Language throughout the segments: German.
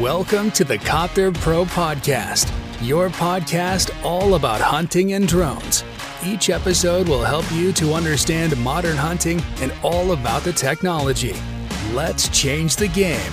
Welcome to the Copter Pro Podcast, your podcast all about hunting and drones. Each episode will help you to understand modern hunting and all about the technology. Let's change the game.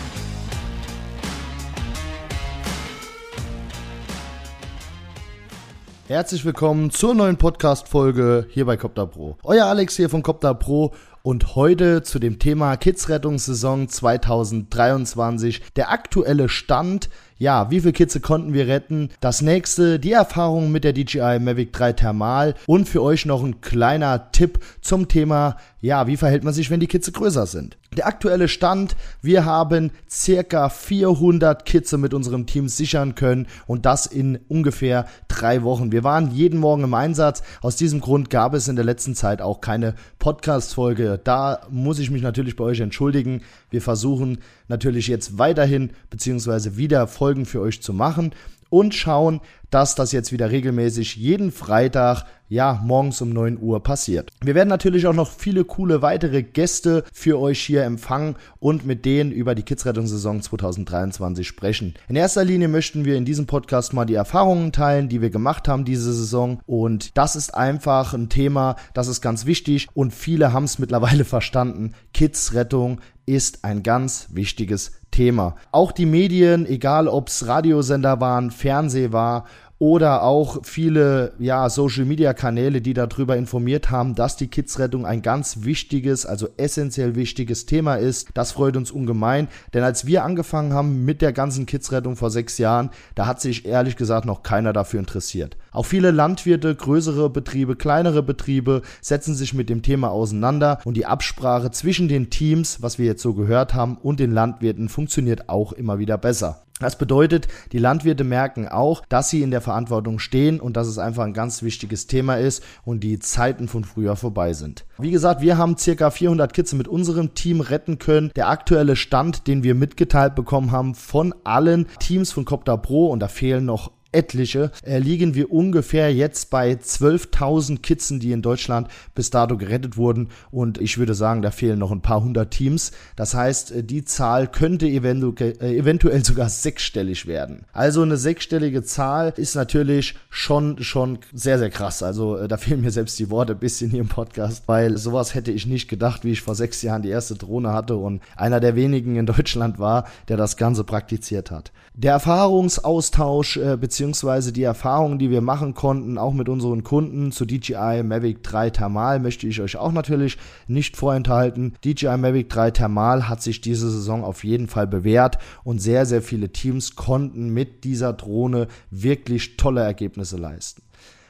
Herzlich willkommen zur neuen Podcast-Folge hier bei Copter Pro. Euer Alex hier von Copter Pro und heute zu dem Thema Kids-Rettungssaison 2023. Der aktuelle Stand, ja, wie viele Kitze konnten wir retten? Das nächste, die Erfahrung mit der DJI Mavic 3 Thermal und für euch noch ein kleiner Tipp zum Thema, ja, wie verhält man sich, wenn die Kitze größer sind? Der aktuelle Stand, wir haben circa 400 Kitze mit unserem Team sichern können und das in ungefähr drei Wochen. Wir waren jeden Morgen im Einsatz. Aus diesem Grund gab es in der letzten Zeit auch keine Podcast-Folge. Da muss ich mich natürlich bei euch entschuldigen. Wir versuchen natürlich jetzt weiterhin beziehungsweise wieder Folgen für euch zu machen und schauen, dass das jetzt wieder regelmäßig jeden Freitag, ja, morgens um 9 Uhr passiert. Wir werden natürlich auch noch viele coole weitere Gäste für euch hier empfangen und mit denen über die Kidsrettungssaison 2023 sprechen. In erster Linie möchten wir in diesem Podcast mal die Erfahrungen teilen, die wir gemacht haben diese Saison und das ist einfach ein Thema, das ist ganz wichtig und viele haben es mittlerweile verstanden. Kidsrettung ist ein ganz wichtiges Thema. Auch die Medien, egal ob es Radiosender waren, Fernseh war oder auch viele ja, Social Media Kanäle, die darüber informiert haben, dass die Kidsrettung ein ganz wichtiges, also essentiell wichtiges Thema ist. Das freut uns ungemein, denn als wir angefangen haben mit der ganzen Kidsrettung vor sechs Jahren, da hat sich ehrlich gesagt noch keiner dafür interessiert. Auch viele Landwirte, größere Betriebe, kleinere Betriebe setzen sich mit dem Thema auseinander und die Absprache zwischen den Teams, was wir jetzt so gehört haben, und den Landwirten funktioniert auch immer wieder besser. Das bedeutet, die Landwirte merken auch, dass sie in der Verantwortung stehen und dass es einfach ein ganz wichtiges Thema ist und die Zeiten von früher vorbei sind. Wie gesagt, wir haben circa 400 Kitze mit unserem Team retten können. Der aktuelle Stand, den wir mitgeteilt bekommen haben von allen Teams von Copter Pro und da fehlen noch etliche, äh, liegen wir ungefähr jetzt bei 12.000 Kitzen, die in Deutschland bis dato gerettet wurden. Und ich würde sagen, da fehlen noch ein paar hundert Teams. Das heißt, äh, die Zahl könnte eventu äh, eventuell sogar sechsstellig werden. Also eine sechsstellige Zahl ist natürlich schon, schon sehr, sehr krass. Also äh, da fehlen mir selbst die Worte ein bisschen hier im Podcast, weil sowas hätte ich nicht gedacht, wie ich vor sechs Jahren die erste Drohne hatte und einer der wenigen in Deutschland war, der das Ganze praktiziert hat. Der Erfahrungsaustausch äh, beziehungsweise die Erfahrungen, die wir machen konnten, auch mit unseren Kunden zu DJI Mavic 3 Thermal, möchte ich euch auch natürlich nicht vorenthalten. DJI Mavic 3 Thermal hat sich diese Saison auf jeden Fall bewährt und sehr, sehr viele Teams konnten mit dieser Drohne wirklich tolle Ergebnisse leisten.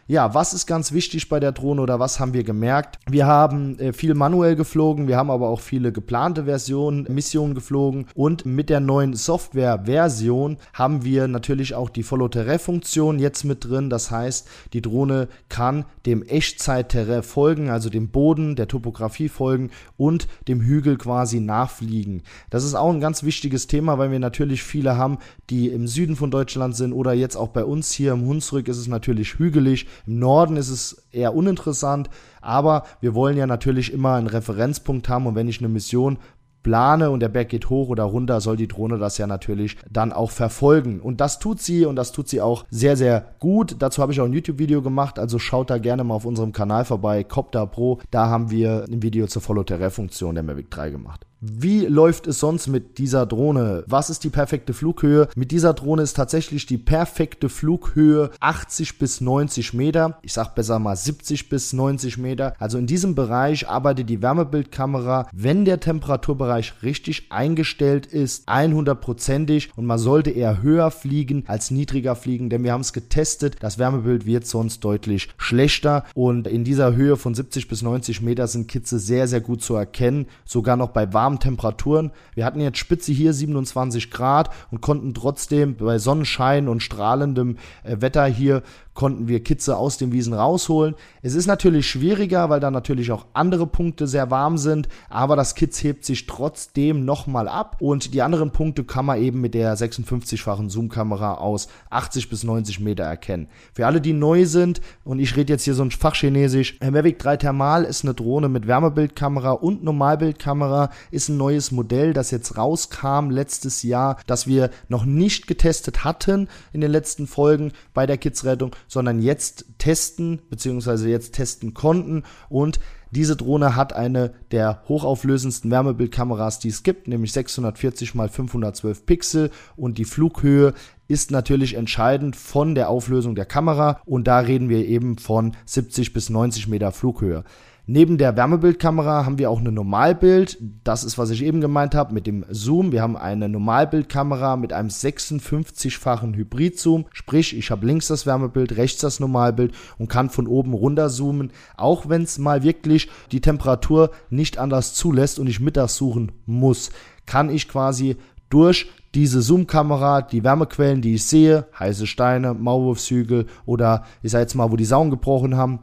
Ja, was ist ganz wichtig bei der Drohne oder was haben wir gemerkt? Wir haben äh, viel manuell geflogen, wir haben aber auch viele geplante Versionen, Missionen geflogen und mit der neuen Software-Version haben wir natürlich auch die Follow-Terrain-Funktion jetzt mit drin. Das heißt, die Drohne kann dem Echtzeit-Terrain folgen, also dem Boden, der Topografie folgen und dem Hügel quasi nachfliegen. Das ist auch ein ganz wichtiges Thema, weil wir natürlich viele haben, die im Süden von Deutschland sind oder jetzt auch bei uns hier im Hunsrück ist es natürlich hügelig. Im Norden ist es eher uninteressant, aber wir wollen ja natürlich immer einen Referenzpunkt haben und wenn ich eine Mission plane und der Berg geht hoch oder runter, soll die Drohne das ja natürlich dann auch verfolgen. Und das tut sie und das tut sie auch sehr, sehr gut. Dazu habe ich auch ein YouTube-Video gemacht, also schaut da gerne mal auf unserem Kanal vorbei, Copter Pro. Da haben wir ein Video zur Follow-Terrain-Funktion der Mavic 3 gemacht. Wie läuft es sonst mit dieser Drohne? Was ist die perfekte Flughöhe? Mit dieser Drohne ist tatsächlich die perfekte Flughöhe 80 bis 90 Meter. Ich sag besser mal 70 bis 90 Meter. Also in diesem Bereich arbeitet die Wärmebildkamera, wenn der Temperaturbereich richtig eingestellt ist, 100%ig und man sollte eher höher fliegen als niedriger fliegen, denn wir haben es getestet. Das Wärmebild wird sonst deutlich schlechter und in dieser Höhe von 70 bis 90 Meter sind Kitze sehr, sehr gut zu erkennen. Sogar noch bei warmen warmen Temperaturen. Wir hatten jetzt Spitze hier 27 Grad und konnten trotzdem bei Sonnenschein und strahlendem äh, Wetter hier konnten wir Kitze aus den Wiesen rausholen. Es ist natürlich schwieriger, weil da natürlich auch andere Punkte sehr warm sind, aber das Kitz hebt sich trotzdem nochmal ab und die anderen Punkte kann man eben mit der 56-fachen Zoom-Kamera aus 80 bis 90 Meter erkennen. Für alle, die neu sind, und ich rede jetzt hier so ein Fachchinesisch, Mavic 3 Thermal ist eine Drohne mit Wärmebildkamera und Normalbildkamera, ist ein neues Modell, das jetzt rauskam letztes Jahr, das wir noch nicht getestet hatten in den letzten Folgen bei der Kidsrettung, sondern jetzt testen bzw. jetzt testen konnten und diese Drohne hat eine der hochauflösendsten Wärmebildkameras, die es gibt, nämlich 640 x 512 Pixel und die Flughöhe ist natürlich entscheidend von der Auflösung der Kamera und da reden wir eben von 70 bis 90 Meter Flughöhe. Neben der Wärmebildkamera haben wir auch eine Normalbild. Das ist, was ich eben gemeint habe mit dem Zoom. Wir haben eine Normalbildkamera mit einem 56-fachen Hybrid-Zoom. Sprich, ich habe links das Wärmebild, rechts das Normalbild und kann von oben runter zoomen. Auch wenn es mal wirklich die Temperatur nicht anders zulässt und ich Mittags suchen muss, kann ich quasi durch diese Zoom-Kamera, die Wärmequellen, die ich sehe, heiße Steine, Maulwurfshügel oder ich sage jetzt mal, wo die Sauen gebrochen haben,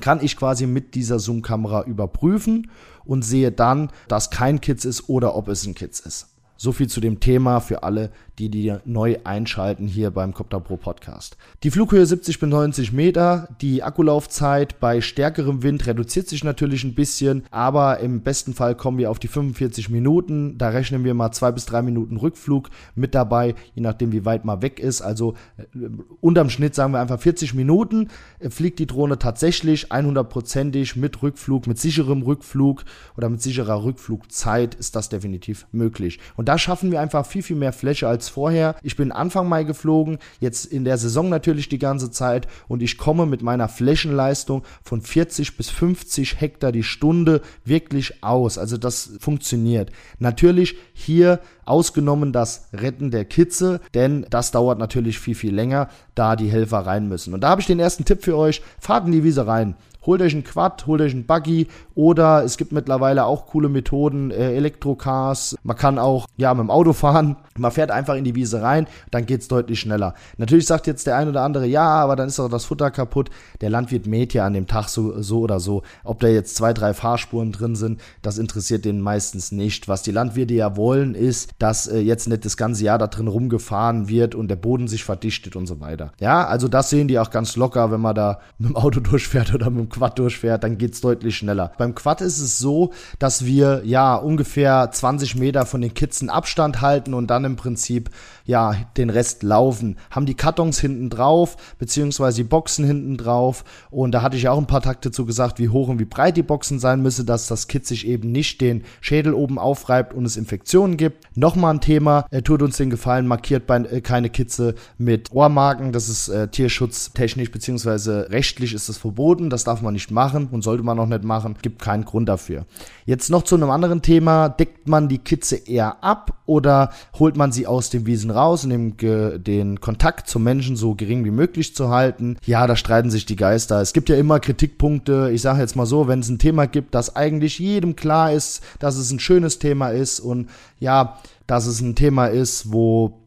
kann ich quasi mit dieser Zoom-Kamera überprüfen und sehe dann, dass kein Kitz ist oder ob es ein Kitz ist. So viel zu dem Thema für alle, die die neu einschalten hier beim Copter Pro Podcast. Die Flughöhe 70 bis 90 Meter, die Akkulaufzeit bei stärkerem Wind reduziert sich natürlich ein bisschen, aber im besten Fall kommen wir auf die 45 Minuten. Da rechnen wir mal zwei bis drei Minuten Rückflug mit dabei, je nachdem wie weit man weg ist. Also äh, unterm Schnitt sagen wir einfach 40 Minuten äh, fliegt die Drohne tatsächlich 100%ig mit Rückflug, mit sicherem Rückflug oder mit sicherer Rückflugzeit ist das definitiv möglich. Und da schaffen wir einfach viel, viel mehr Fläche als als vorher. Ich bin Anfang Mai geflogen, jetzt in der Saison natürlich die ganze Zeit und ich komme mit meiner Flächenleistung von 40 bis 50 Hektar die Stunde wirklich aus. Also das funktioniert. Natürlich hier ausgenommen das Retten der Kitze, denn das dauert natürlich viel, viel länger, da die Helfer rein müssen. Und da habe ich den ersten Tipp für euch. Fahrt in die Wiese rein. Holt euch einen Quad, holt euch einen Buggy oder es gibt mittlerweile auch coole Methoden, äh, Elektrocars. Man kann auch ja mit dem Auto fahren. Man fährt einfach in die Wiese rein, dann geht's deutlich schneller. Natürlich sagt jetzt der ein oder andere, ja, aber dann ist doch das Futter kaputt. Der Landwirt mäht ja an dem Tag so, so oder so. Ob da jetzt zwei, drei Fahrspuren drin sind, das interessiert den meistens nicht. Was die Landwirte ja wollen, ist, dass äh, jetzt nicht das ganze Jahr da drin rumgefahren wird und der Boden sich verdichtet und so weiter. Ja, also das sehen die auch ganz locker, wenn man da mit dem Auto durchfährt oder mit dem Quad durchfährt, dann geht's deutlich schneller. Beim Quad ist es so, dass wir ja ungefähr 20 Meter von den Kitzen Abstand halten und dann im Prinzip ja den Rest laufen. Haben die Kartons hinten drauf, beziehungsweise die Boxen hinten drauf. Und da hatte ich auch ein paar Takte zu gesagt, wie hoch und wie breit die Boxen sein müsse, dass das Kit sich eben nicht den Schädel oben aufreibt und es Infektionen gibt. Nochmal ein Thema, er tut uns den Gefallen, markiert bei, äh, keine Kitze mit Ohrmarken. Das ist äh, tierschutztechnisch beziehungsweise rechtlich ist das verboten. Das darf man nicht machen und sollte man auch nicht machen. Gibt keinen Grund dafür. Jetzt noch zu einem anderen Thema. Deckt man die Kitze eher ab oder holt man sie aus dem Wiesen raus, um den Kontakt zum Menschen so gering wie möglich zu halten? Ja, da streiten sich die Geister. Es gibt ja immer Kritikpunkte. Ich sage jetzt mal so, wenn es ein Thema gibt, das eigentlich jedem klar ist, dass es ein schönes Thema ist und ja, dass es ein Thema ist, wo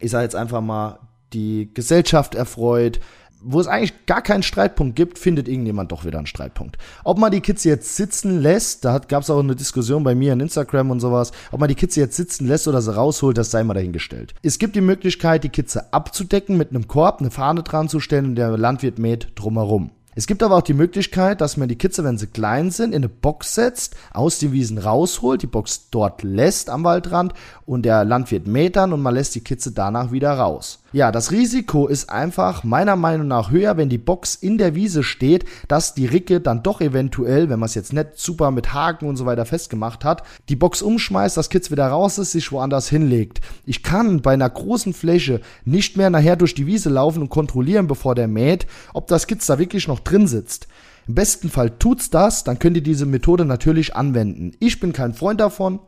ich sage jetzt einfach mal die Gesellschaft erfreut, wo es eigentlich gar keinen Streitpunkt gibt, findet irgendjemand doch wieder einen Streitpunkt. Ob man die Kids jetzt sitzen lässt, da gab es auch eine Diskussion bei mir in Instagram und sowas, ob man die Kids jetzt sitzen lässt oder sie rausholt, das sei mal dahingestellt. Es gibt die Möglichkeit, die Kitze abzudecken mit einem Korb, eine Fahne dran zu stellen und der Landwirt mäht drumherum. Es gibt aber auch die Möglichkeit, dass man die Kitze, wenn sie klein sind, in eine Box setzt, aus den Wiesen rausholt, die Box dort lässt am Waldrand und der Landwirt mäht dann und man lässt die Kitze danach wieder raus. Ja, das Risiko ist einfach meiner Meinung nach höher, wenn die Box in der Wiese steht, dass die Ricke dann doch eventuell, wenn man es jetzt nicht super mit Haken und so weiter festgemacht hat, die Box umschmeißt, das Kitz wieder raus ist, sich woanders hinlegt. Ich kann bei einer großen Fläche nicht mehr nachher durch die Wiese laufen und kontrollieren, bevor der mäht, ob das Kitz da wirklich noch drin sitzt. Im besten Fall tut's das, dann könnt ihr diese Methode natürlich anwenden. Ich bin kein Freund davon,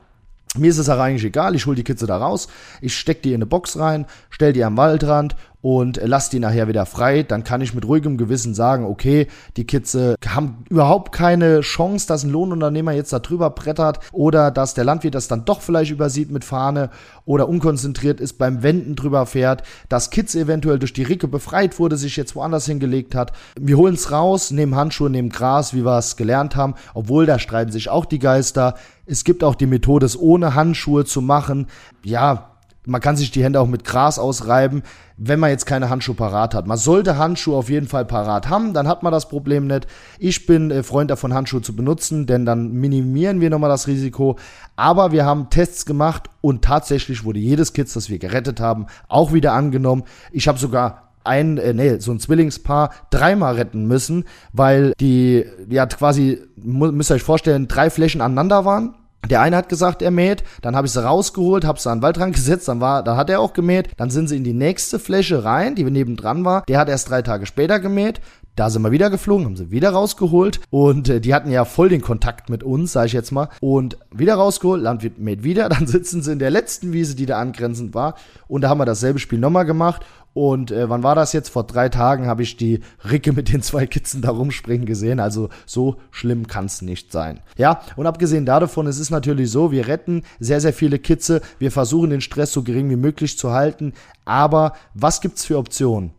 mir ist es auch eigentlich egal, ich hole die Kitze da raus, ich stecke die in eine Box rein, stell die am Waldrand und lasst die nachher wieder frei, dann kann ich mit ruhigem Gewissen sagen, okay, die äh, haben überhaupt keine Chance, dass ein Lohnunternehmer jetzt da drüber brettert oder dass der Landwirt das dann doch vielleicht übersieht mit Fahne oder unkonzentriert ist, beim Wenden drüber fährt, dass Kids eventuell durch die Ricke befreit wurde, sich jetzt woanders hingelegt hat. Wir holen es raus, nehmen Handschuhe, nehmen Gras, wie wir es gelernt haben, obwohl da streiten sich auch die Geister. Es gibt auch die Methode, es ohne Handschuhe zu machen. Ja, man kann sich die Hände auch mit Gras ausreiben, wenn man jetzt keine Handschuhe parat hat. Man sollte Handschuhe auf jeden Fall parat haben, dann hat man das Problem nicht. Ich bin äh, Freund davon, Handschuhe zu benutzen, denn dann minimieren wir nochmal das Risiko. Aber wir haben Tests gemacht und tatsächlich wurde jedes Kids, das wir gerettet haben, auch wieder angenommen. Ich habe sogar ein, äh, nee, so ein Zwillingspaar dreimal retten müssen, weil die, ja quasi, müsst ihr euch vorstellen, drei Flächen aneinander waren der eine hat gesagt, er mäht, dann habe ich sie rausgeholt, habe sie an den Waldrand gesetzt, dann war, dann hat er auch gemäht, dann sind sie in die nächste Fläche rein, die nebendran war. Der hat erst drei Tage später gemäht. Da sind wir wieder geflogen, haben sie wieder rausgeholt und äh, die hatten ja voll den Kontakt mit uns, sage ich jetzt mal. Und wieder rausgeholt, Landwirt mäht wieder, dann sitzen sie in der letzten Wiese, die da angrenzend war und da haben wir dasselbe Spiel nochmal gemacht und äh, wann war das jetzt? Vor drei Tagen habe ich die Ricke mit den zwei Kitzen da rumspringen gesehen. Also so schlimm kann es nicht sein. Ja, und abgesehen davon, es ist natürlich so, wir retten sehr, sehr viele Kitze. Wir versuchen den Stress so gering wie möglich zu halten. Aber was gibt's für Optionen?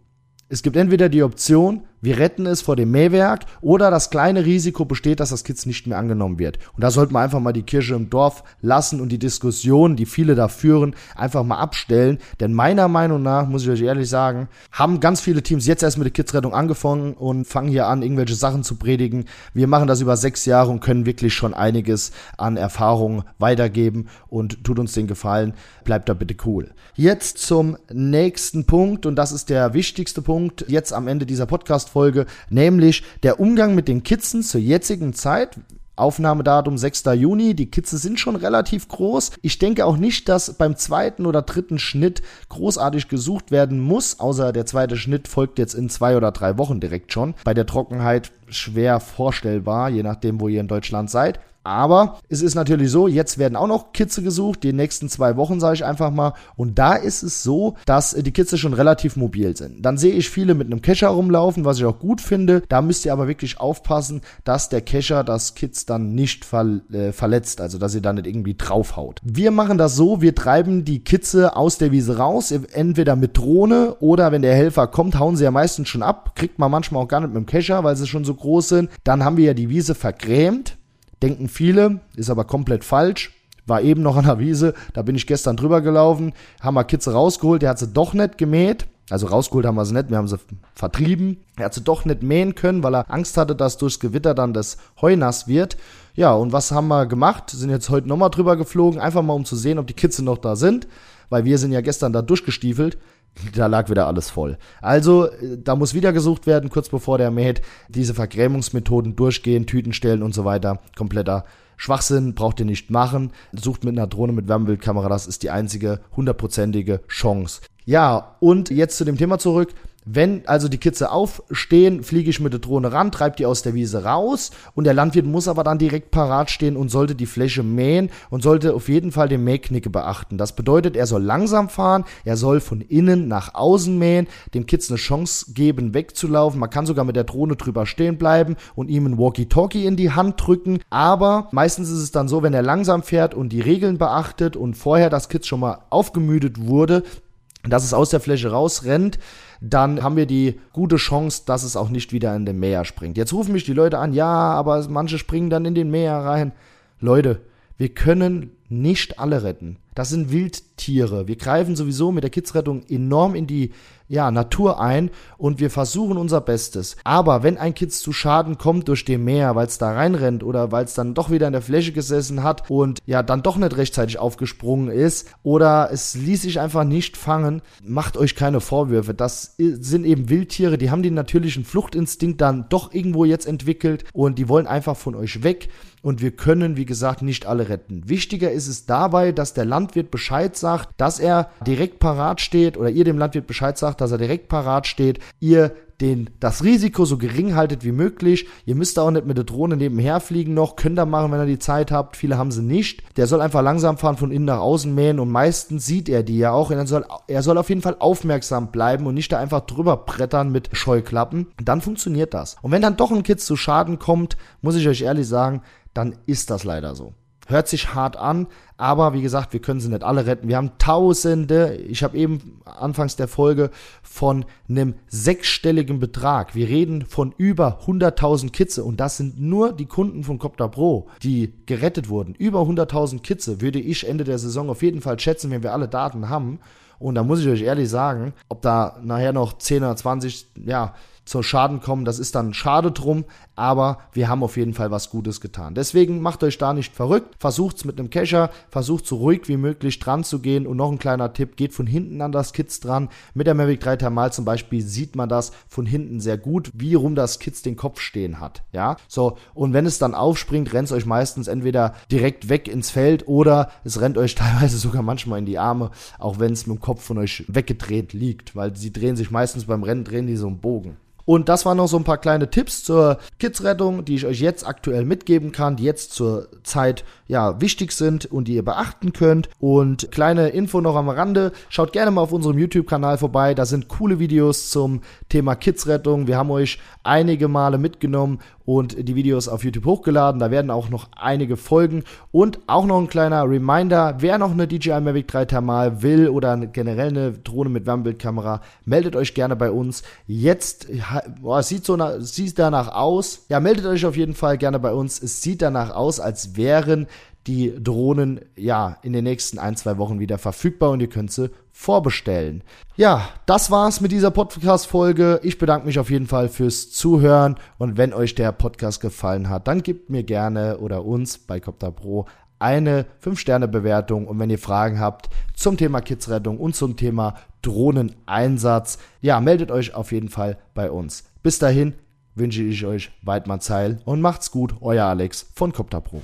Es gibt entweder die Option, wir retten es vor dem Mähwerk oder das kleine Risiko besteht, dass das Kids nicht mehr angenommen wird. Und da sollte man einfach mal die Kirche im Dorf lassen und die Diskussion, die viele da führen, einfach mal abstellen. Denn meiner Meinung nach, muss ich euch ehrlich sagen, haben ganz viele Teams jetzt erst mit der Kidsrettung angefangen und fangen hier an, irgendwelche Sachen zu predigen. Wir machen das über sechs Jahre und können wirklich schon einiges an Erfahrung weitergeben und tut uns den Gefallen, bleibt da bitte cool. Jetzt zum nächsten Punkt und das ist der wichtigste Punkt jetzt am Ende dieser Podcast Podcast-Folge, nämlich der Umgang mit den Kitzen zur jetzigen Zeit. Aufnahmedatum 6. Juni. Die Kitze sind schon relativ groß. Ich denke auch nicht, dass beim zweiten oder dritten Schnitt großartig gesucht werden muss, außer der zweite Schnitt folgt jetzt in zwei oder drei Wochen direkt schon. Bei der Trockenheit schwer vorstellbar, je nachdem, wo ihr in Deutschland seid. Aber es ist natürlich so, jetzt werden auch noch Kitze gesucht, die nächsten zwei Wochen, sage ich einfach mal. Und da ist es so, dass die Kitze schon relativ mobil sind. Dann sehe ich viele mit einem Kescher rumlaufen, was ich auch gut finde. Da müsst ihr aber wirklich aufpassen, dass der Kescher das Kitz dann nicht ver äh, verletzt, also dass ihr da nicht irgendwie draufhaut. Wir machen das so, wir treiben die Kitze aus der Wiese raus, entweder mit Drohne oder wenn der Helfer kommt, hauen sie ja meistens schon ab. Kriegt man manchmal auch gar nicht mit dem Kescher, weil sie schon so groß sind. Dann haben wir ja die Wiese vergrämt Denken viele, ist aber komplett falsch. War eben noch an der Wiese, da bin ich gestern drüber gelaufen, haben wir Kitze rausgeholt, der hat sie doch nicht gemäht. Also rausgeholt haben wir sie nicht, wir haben sie vertrieben. Er hat sie doch nicht mähen können, weil er Angst hatte, dass durchs Gewitter dann das Heu nass wird. Ja, und was haben wir gemacht? Sind jetzt heute nochmal drüber geflogen, einfach mal um zu sehen, ob die Kitze noch da sind. Weil wir sind ja gestern da durchgestiefelt da lag wieder alles voll. Also, äh, da muss wieder gesucht werden, kurz bevor der mäht. Diese Vergrämungsmethoden durchgehen, Tüten stellen und so weiter. Kompletter Schwachsinn, braucht ihr nicht machen. Sucht mit einer Drohne mit Wärmebildkamera, das ist die einzige hundertprozentige Chance. Ja, und jetzt zu dem Thema zurück. Wenn also die Kitze aufstehen, fliege ich mit der Drohne ran, treibe die aus der Wiese raus und der Landwirt muss aber dann direkt parat stehen und sollte die Fläche mähen und sollte auf jeden Fall den Mähknicke beachten. Das bedeutet, er soll langsam fahren, er soll von innen nach außen mähen, dem Kitz eine Chance geben, wegzulaufen. Man kann sogar mit der Drohne drüber stehen bleiben und ihm ein Walkie-Talkie in die Hand drücken. Aber meistens ist es dann so, wenn er langsam fährt und die Regeln beachtet und vorher das Kitz schon mal aufgemüdet wurde, dass es aus der Fläche rausrennt, dann haben wir die gute Chance, dass es auch nicht wieder in den Meer springt. Jetzt rufen mich die Leute an, ja, aber manche springen dann in den Meer rein. Leute, wir können nicht alle retten. Das sind Wildtiere. Wir greifen sowieso mit der Kidsrettung enorm in die ja, Natur ein und wir versuchen unser Bestes. Aber wenn ein Kids zu Schaden kommt durch den Meer, weil es da reinrennt oder weil es dann doch wieder in der Fläche gesessen hat und ja, dann doch nicht rechtzeitig aufgesprungen ist oder es ließ sich einfach nicht fangen, macht euch keine Vorwürfe. Das sind eben Wildtiere, die haben den natürlichen Fluchtinstinkt dann doch irgendwo jetzt entwickelt und die wollen einfach von euch weg und wir können, wie gesagt, nicht alle retten. Wichtiger ist es dabei, dass der Landwirt Bescheid sagt, dass er direkt parat steht oder ihr dem Landwirt Bescheid sagt, dass er direkt parat steht, ihr den, das Risiko so gering haltet wie möglich. Ihr müsst auch nicht mit der Drohne nebenher fliegen noch, könnt ihr machen, wenn ihr die Zeit habt. Viele haben sie nicht. Der soll einfach langsam fahren, von innen nach außen mähen und meistens sieht er die ja auch. Und er soll, er soll auf jeden Fall aufmerksam bleiben und nicht da einfach drüber brettern mit Scheuklappen. Dann funktioniert das. Und wenn dann doch ein Kitz zu Schaden kommt, muss ich euch ehrlich sagen, dann ist das leider so. Hört sich hart an, aber wie gesagt, wir können sie nicht alle retten. Wir haben Tausende, ich habe eben anfangs der Folge von einem sechsstelligen Betrag. Wir reden von über 100.000 Kitze und das sind nur die Kunden von Copter Pro, die gerettet wurden. Über 100.000 Kitze würde ich Ende der Saison auf jeden Fall schätzen, wenn wir alle Daten haben. Und da muss ich euch ehrlich sagen, ob da nachher noch 10 oder 20, ja, zur Schaden kommen, das ist dann schade drum, aber wir haben auf jeden Fall was Gutes getan. Deswegen macht euch da nicht verrückt, versucht's mit einem Kescher, versucht so ruhig wie möglich dran zu gehen und noch ein kleiner Tipp, geht von hinten an das Kitz dran. Mit der Mavic 3 Thermal zum Beispiel sieht man das von hinten sehr gut, wie rum das Kitz den Kopf stehen hat, ja. So, und wenn es dann aufspringt, rennt es euch meistens entweder direkt weg ins Feld oder es rennt euch teilweise sogar manchmal in die Arme, auch wenn es mit dem Kopf von euch weggedreht liegt, weil sie drehen sich meistens beim Rennen, drehen die so einen Bogen. Und das waren noch so ein paar kleine Tipps zur Kidsrettung, die ich euch jetzt aktuell mitgeben kann, die jetzt zur Zeit ja wichtig sind und die ihr beachten könnt. Und kleine Info noch am Rande, schaut gerne mal auf unserem YouTube-Kanal vorbei, da sind coole Videos zum Thema Kidsrettung. Wir haben euch einige Male mitgenommen und die Videos auf YouTube hochgeladen. Da werden auch noch einige folgen. Und auch noch ein kleiner Reminder, wer noch eine DJI Mavic 3 Thermal will oder generell eine Drohne mit Wärmebildkamera, meldet euch gerne bei uns. Jetzt, boah, sieht so nach, sieht danach aus. Ja, meldet euch auf jeden Fall gerne bei uns. Es sieht danach aus, als wären die Drohnen ja in den nächsten ein, zwei Wochen wieder verfügbar und ihr könnt sie vorbestellen. Ja, das war's mit dieser Podcast-Folge. Ich bedanke mich auf jeden Fall fürs Zuhören und wenn euch der Podcast gefallen hat, dann gebt mir gerne oder uns bei Copter Pro eine 5-Sterne-Bewertung und wenn ihr Fragen habt zum Thema Kidsrettung und zum Thema Drohneneinsatz, ja, meldet euch auf jeden Fall bei uns. Bis dahin wünsche ich euch Weidmann Zeil und macht's gut, euer Alex von Copter Pro.